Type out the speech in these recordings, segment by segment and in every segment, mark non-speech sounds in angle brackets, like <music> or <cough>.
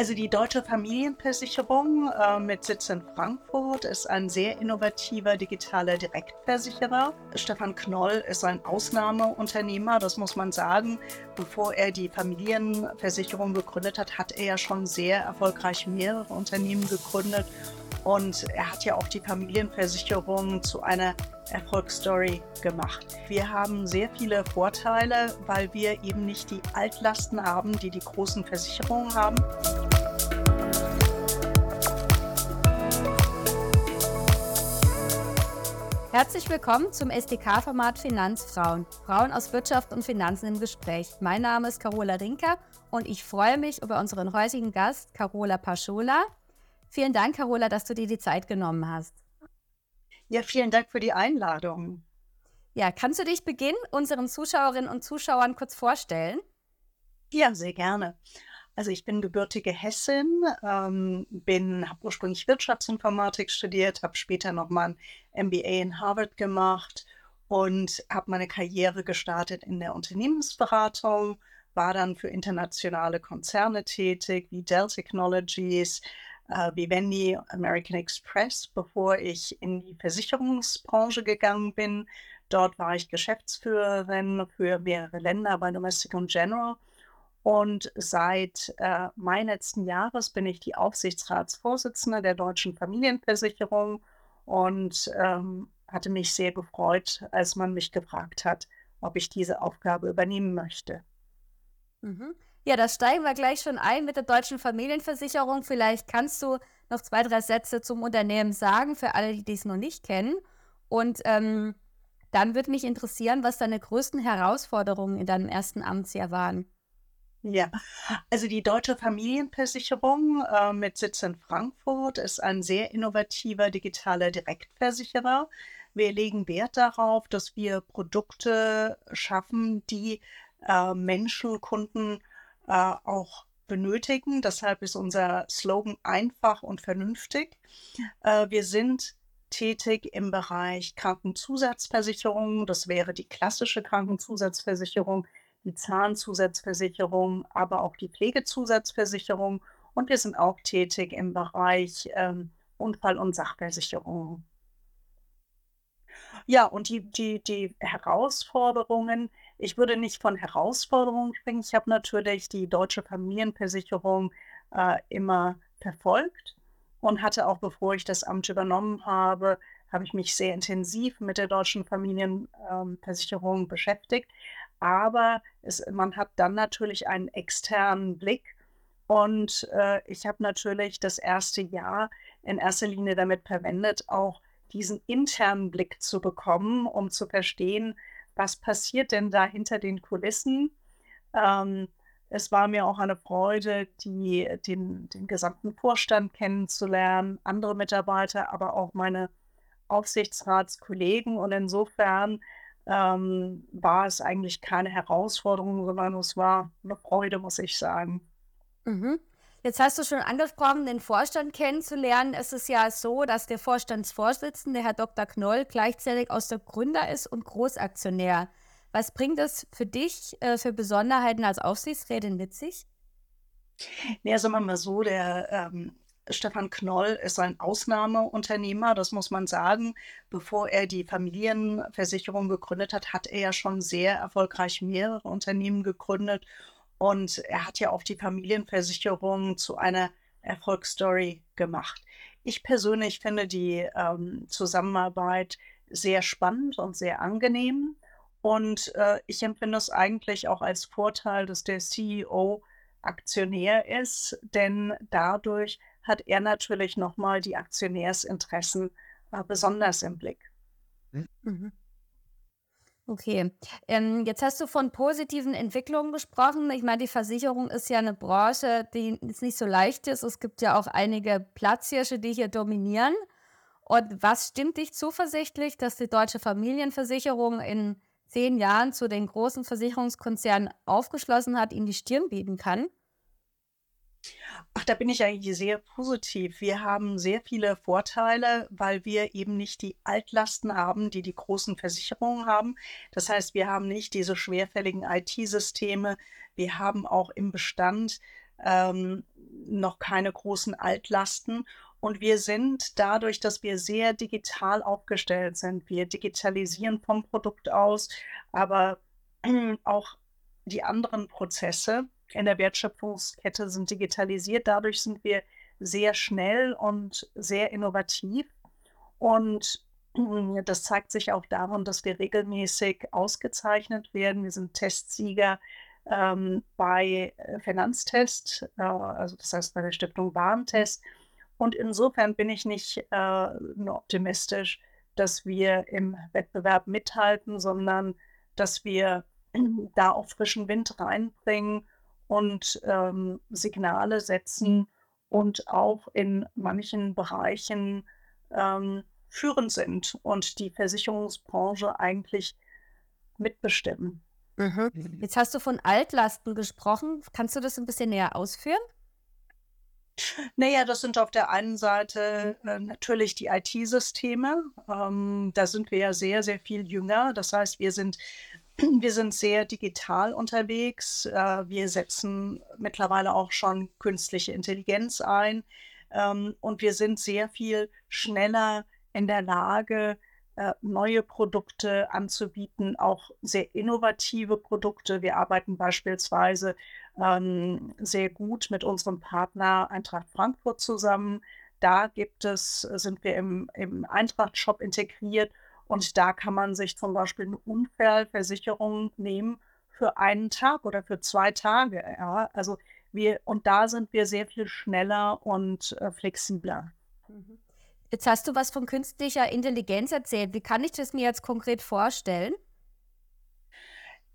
Also die Deutsche Familienversicherung äh, mit Sitz in Frankfurt ist ein sehr innovativer digitaler Direktversicherer. Stefan Knoll ist ein Ausnahmeunternehmer, das muss man sagen. Bevor er die Familienversicherung gegründet hat, hat er ja schon sehr erfolgreich mehrere Unternehmen gegründet. Und er hat ja auch die Familienversicherung zu einer Erfolgsstory gemacht. Wir haben sehr viele Vorteile, weil wir eben nicht die Altlasten haben, die die großen Versicherungen haben. Herzlich willkommen zum SDK-Format Finanzfrauen. Frauen aus Wirtschaft und Finanzen im Gespräch. Mein Name ist Carola Rinker und ich freue mich über unseren heutigen Gast, Carola Paschola. Vielen Dank, Carola, dass du dir die Zeit genommen hast. Ja, vielen Dank für die Einladung. Ja, kannst du dich beginnen, unseren Zuschauerinnen und Zuschauern kurz vorstellen? Ja, sehr gerne. Also ich bin gebürtige Hessin, ähm, bin, habe ursprünglich Wirtschaftsinformatik studiert, habe später nochmal ein MBA in Harvard gemacht und habe meine Karriere gestartet in der Unternehmensberatung, war dann für internationale Konzerne tätig wie Dell Technologies, äh, Vivendi, American Express, bevor ich in die Versicherungsbranche gegangen bin. Dort war ich Geschäftsführerin für mehrere Länder bei Domestic und General und seit äh, Mai letzten Jahres bin ich die Aufsichtsratsvorsitzende der Deutschen Familienversicherung und ähm, hatte mich sehr gefreut, als man mich gefragt hat, ob ich diese Aufgabe übernehmen möchte. Mhm. Ja, da steigen wir gleich schon ein mit der Deutschen Familienversicherung. Vielleicht kannst du noch zwei, drei Sätze zum Unternehmen sagen, für alle, die dies noch nicht kennen. Und ähm, dann würde mich interessieren, was deine größten Herausforderungen in deinem ersten Amtsjahr waren. Ja, also die Deutsche Familienversicherung äh, mit Sitz in Frankfurt ist ein sehr innovativer digitaler Direktversicherer. Wir legen Wert darauf, dass wir Produkte schaffen, die äh, Menschen, Kunden äh, auch benötigen. Deshalb ist unser Slogan einfach und vernünftig. Äh, wir sind tätig im Bereich Krankenzusatzversicherung. Das wäre die klassische Krankenzusatzversicherung die Zahnzusatzversicherung, aber auch die Pflegezusatzversicherung. Und wir sind auch tätig im Bereich ähm, Unfall- und Sachversicherung. Ja, und die, die, die Herausforderungen, ich würde nicht von Herausforderungen sprechen. Ich habe natürlich die deutsche Familienversicherung äh, immer verfolgt und hatte auch, bevor ich das Amt übernommen habe, habe ich mich sehr intensiv mit der deutschen Familienversicherung ähm, beschäftigt aber es, man hat dann natürlich einen externen Blick. Und äh, ich habe natürlich das erste Jahr in erster Linie damit verwendet, auch diesen internen Blick zu bekommen, um zu verstehen, was passiert denn da hinter den Kulissen. Ähm, es war mir auch eine Freude, die, den, den gesamten Vorstand kennenzulernen, andere Mitarbeiter, aber auch meine Aufsichtsratskollegen. Und insofern ähm, war es eigentlich keine Herausforderung, sondern es war eine Freude, muss ich sagen. Mhm. Jetzt hast du schon angesprochen, den Vorstand kennenzulernen. Es ist ja so, dass der Vorstandsvorsitzende, Herr Dr. Knoll, gleichzeitig aus der Gründer ist und Großaktionär. Was bringt das für dich äh, für Besonderheiten als Aufsichtsrätin mit sich? Ja, sagen wir mal so, der ähm, Stefan Knoll ist ein Ausnahmeunternehmer, das muss man sagen. Bevor er die Familienversicherung gegründet hat, hat er ja schon sehr erfolgreich mehrere Unternehmen gegründet. Und er hat ja auch die Familienversicherung zu einer Erfolgsstory gemacht. Ich persönlich finde die ähm, Zusammenarbeit sehr spannend und sehr angenehm. Und äh, ich empfinde es eigentlich auch als Vorteil, dass der CEO Aktionär ist, denn dadurch hat er natürlich nochmal die Aktionärsinteressen äh, besonders im Blick. Hm? Mhm. Okay, ähm, jetzt hast du von positiven Entwicklungen gesprochen. Ich meine, die Versicherung ist ja eine Branche, die jetzt nicht so leicht ist. Es gibt ja auch einige Platzhirsche, die hier dominieren. Und was stimmt dich zuversichtlich, dass die deutsche Familienversicherung in zehn Jahren zu den großen Versicherungskonzernen aufgeschlossen hat, ihnen die Stirn bieten kann? Ach, da bin ich eigentlich sehr positiv. Wir haben sehr viele Vorteile, weil wir eben nicht die Altlasten haben, die die großen Versicherungen haben. Das heißt, wir haben nicht diese schwerfälligen IT-Systeme. Wir haben auch im Bestand ähm, noch keine großen Altlasten. Und wir sind dadurch, dass wir sehr digital aufgestellt sind, wir digitalisieren vom Produkt aus, aber auch die anderen Prozesse in der Wertschöpfungskette sind digitalisiert. Dadurch sind wir sehr schnell und sehr innovativ. Und <clears throat> das zeigt sich auch daran, dass wir regelmäßig ausgezeichnet werden. Wir sind Testsieger ähm, bei äh, Finanztest, äh, also das heißt bei der Stiftung Warentest. Und insofern bin ich nicht äh, nur optimistisch, dass wir im Wettbewerb mithalten, sondern dass wir <clears throat> da auch frischen Wind reinbringen und ähm, Signale setzen und auch in manchen Bereichen ähm, führend sind und die Versicherungsbranche eigentlich mitbestimmen. Mhm. Jetzt hast du von Altlasten gesprochen. Kannst du das ein bisschen näher ausführen? Naja, das sind auf der einen Seite äh, natürlich die IT-Systeme. Ähm, da sind wir ja sehr, sehr viel jünger. Das heißt, wir sind, <clears throat> wir sind sehr digital unterwegs. Äh, wir setzen mittlerweile auch schon künstliche Intelligenz ein. Ähm, und wir sind sehr viel schneller in der Lage, äh, neue Produkte anzubieten, auch sehr innovative Produkte. Wir arbeiten beispielsweise ähm, sehr gut mit unserem Partner Eintracht Frankfurt zusammen. Da gibt es, sind wir im, im Eintracht-Shop integriert und da kann man sich zum Beispiel eine Unfallversicherung nehmen für einen Tag oder für zwei Tage. Ja? Also wir, und da sind wir sehr viel schneller und äh, flexibler. Mhm. Jetzt hast du was von künstlicher Intelligenz erzählt. Wie kann ich das mir jetzt konkret vorstellen?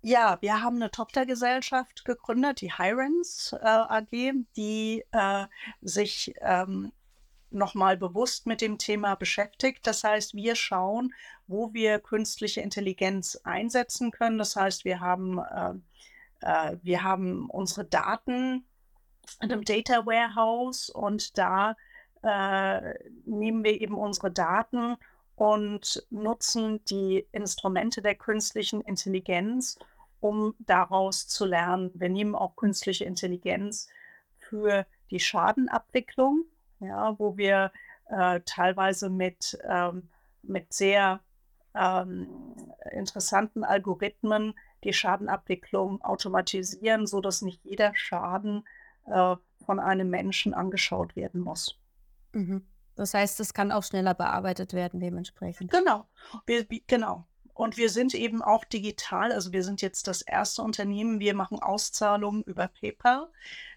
Ja, wir haben eine Tochtergesellschaft gegründet, die Hirens äh, AG, die äh, sich ähm, nochmal bewusst mit dem Thema beschäftigt. Das heißt, wir schauen, wo wir künstliche Intelligenz einsetzen können. Das heißt, wir haben, äh, äh wir haben unsere Daten in einem Data Warehouse und da äh, nehmen wir eben unsere Daten und nutzen die Instrumente der künstlichen Intelligenz, um daraus zu lernen. Wir nehmen auch künstliche Intelligenz für die Schadenabwicklung, ja, wo wir äh, teilweise mit, ähm, mit sehr ähm, interessanten Algorithmen die Schadenabwicklung automatisieren, sodass nicht jeder Schaden äh, von einem Menschen angeschaut werden muss. Mhm. Das heißt, es kann auch schneller bearbeitet werden dementsprechend. Genau, wir, genau. Und wir sind eben auch digital. Also wir sind jetzt das erste Unternehmen. Wir machen Auszahlungen über PayPal.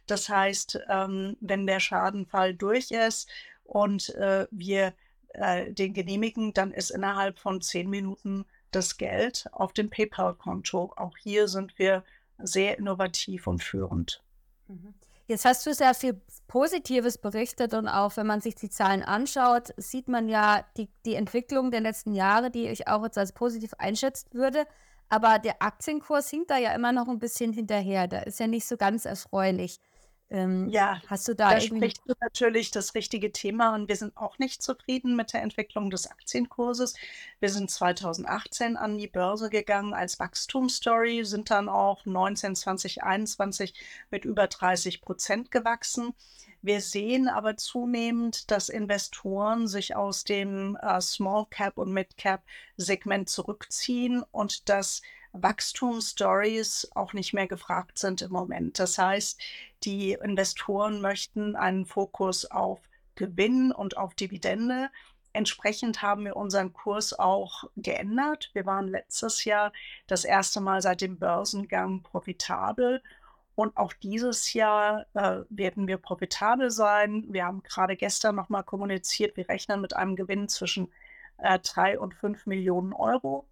Das heißt, ähm, wenn der Schadenfall durch ist und äh, wir äh, den genehmigen, dann ist innerhalb von zehn Minuten das Geld auf dem PayPal-Konto. Auch hier sind wir sehr innovativ und führend. Mhm. Jetzt hast du sehr viel Positives berichtet und auch wenn man sich die Zahlen anschaut, sieht man ja die, die Entwicklung der letzten Jahre, die ich auch jetzt als positiv einschätzen würde. Aber der Aktienkurs hinkt da ja immer noch ein bisschen hinterher. Da ist ja nicht so ganz erfreulich. Ähm, ja, hast du da, da sprichst du natürlich das richtige Thema und wir sind auch nicht zufrieden mit der Entwicklung des Aktienkurses. Wir sind 2018 an die Börse gegangen als Wachstumsstory, sind dann auch 19, 20, 21 mit über 30 Prozent gewachsen. Wir sehen aber zunehmend, dass Investoren sich aus dem äh, Small Cap und Mid Cap Segment zurückziehen und dass Wachstumsstories auch nicht mehr gefragt sind im Moment. Das heißt, die Investoren möchten einen Fokus auf Gewinn und auf Dividende. Entsprechend haben wir unseren Kurs auch geändert. Wir waren letztes Jahr das erste Mal seit dem Börsengang profitabel. Und auch dieses Jahr äh, werden wir profitabel sein. Wir haben gerade gestern nochmal kommuniziert, wir rechnen mit einem Gewinn zwischen äh, 3 und 5 Millionen Euro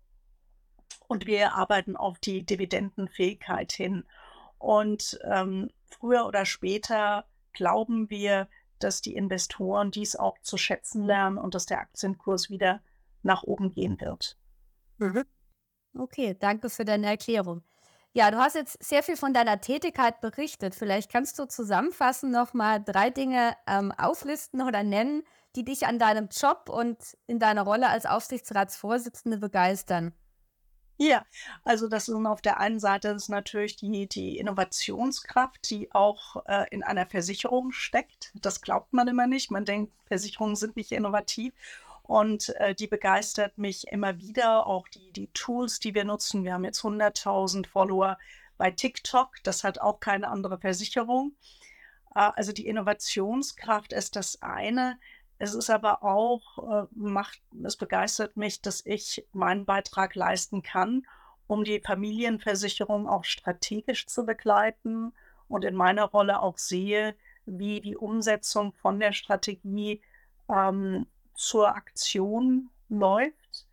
und wir arbeiten auf die Dividendenfähigkeit hin. Und ähm, früher oder später glauben wir, dass die Investoren dies auch zu schätzen lernen und dass der Aktienkurs wieder nach oben gehen wird. Mhm. Okay, danke für deine Erklärung. Ja, du hast jetzt sehr viel von deiner Tätigkeit berichtet. Vielleicht kannst du zusammenfassen nochmal drei Dinge ähm, auflisten oder nennen, die dich an deinem Job und in deiner Rolle als Aufsichtsratsvorsitzende begeistern. Ja, also das ist auf der einen Seite ist natürlich die die Innovationskraft, die auch, äh, in einer Versicherung steckt. Das glaubt man immer nicht. Man denkt, Versicherungen sind nicht innovativ und, äh, die begeistert mich immer wieder, auch die die Tools, die wir nutzen. Wir haben jetzt 100.000 Follower bei TikTok, das hat auch keine andere Versicherung. Äh, also die Innovationskraft ist das eine. Es ist aber auch, äh, macht es begeistert mich, dass ich meinen Beitrag leisten kann, um die Familienversicherung auch strategisch zu begleiten und in meiner Rolle auch sehe, wie die Umsetzung von der Strategie, ähm, zur Aktion läuft.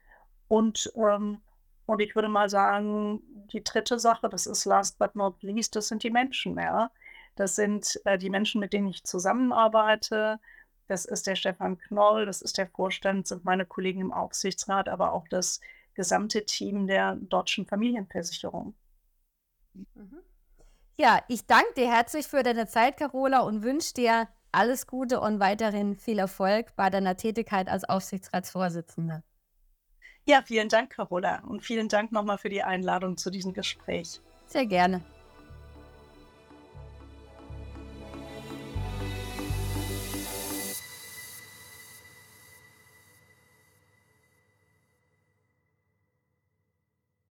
Und, ähm und ich würde mal sagen, die dritte Sache, das ist last but not least, das sind die Menschen, ja. Das sind, äh, die Menschen, mit denen ich zusammenarbeite. Das ist der Stefan Knoll, das ist der Vorstand, sind meine Kollegen im Aufsichtsrat, aber auch das gesamte Team der Deutschen Familienversicherung. Mhm. Ja, ich danke dir herzlich für deine Zeit, Carola, und wünsche dir alles Gute und weiterhin viel Erfolg bei deiner Tätigkeit als Aufsichtsratsvorsitzende. Ja, vielen Dank, Carola, und vielen Dank nochmal für die Einladung zu diesem Gespräch. Sehr gerne.